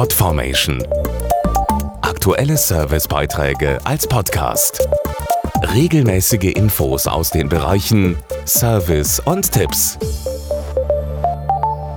Podformation. Aktuelle Servicebeiträge als Podcast. Regelmäßige Infos aus den Bereichen Service und Tipps.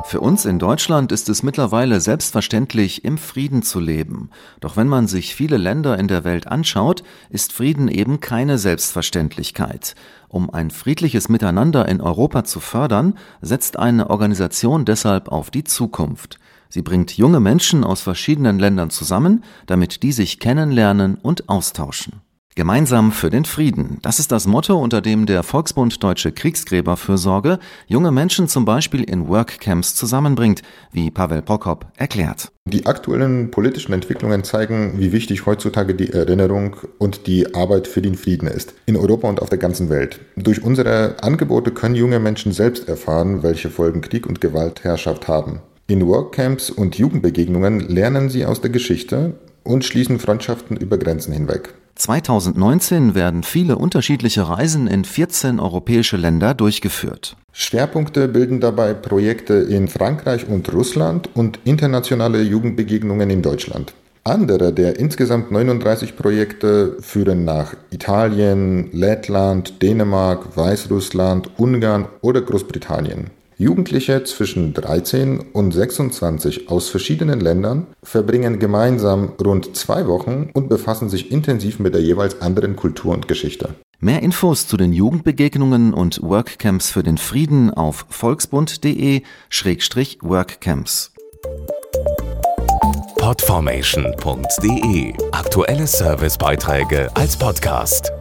Für uns in Deutschland ist es mittlerweile selbstverständlich, im Frieden zu leben. Doch wenn man sich viele Länder in der Welt anschaut, ist Frieden eben keine Selbstverständlichkeit. Um ein friedliches Miteinander in Europa zu fördern, setzt eine Organisation deshalb auf die Zukunft. Sie bringt junge Menschen aus verschiedenen Ländern zusammen, damit die sich kennenlernen und austauschen. Gemeinsam für den Frieden. Das ist das Motto, unter dem der Volksbund Deutsche Kriegsgräberfürsorge junge Menschen zum Beispiel in Workcamps zusammenbringt, wie Pavel Prokop erklärt. Die aktuellen politischen Entwicklungen zeigen, wie wichtig heutzutage die Erinnerung und die Arbeit für den Frieden ist, in Europa und auf der ganzen Welt. Durch unsere Angebote können junge Menschen selbst erfahren, welche Folgen Krieg und Gewaltherrschaft haben. In Workcamps und Jugendbegegnungen lernen sie aus der Geschichte und schließen Freundschaften über Grenzen hinweg. 2019 werden viele unterschiedliche Reisen in 14 europäische Länder durchgeführt. Schwerpunkte bilden dabei Projekte in Frankreich und Russland und internationale Jugendbegegnungen in Deutschland. Andere der insgesamt 39 Projekte führen nach Italien, Lettland, Dänemark, Weißrussland, Ungarn oder Großbritannien. Jugendliche zwischen 13 und 26 aus verschiedenen Ländern verbringen gemeinsam rund zwei Wochen und befassen sich intensiv mit der jeweils anderen Kultur und Geschichte. Mehr Infos zu den Jugendbegegnungen und Workcamps für den Frieden auf volksbund.de-workcamps. Podformation.de Aktuelle Servicebeiträge als Podcast.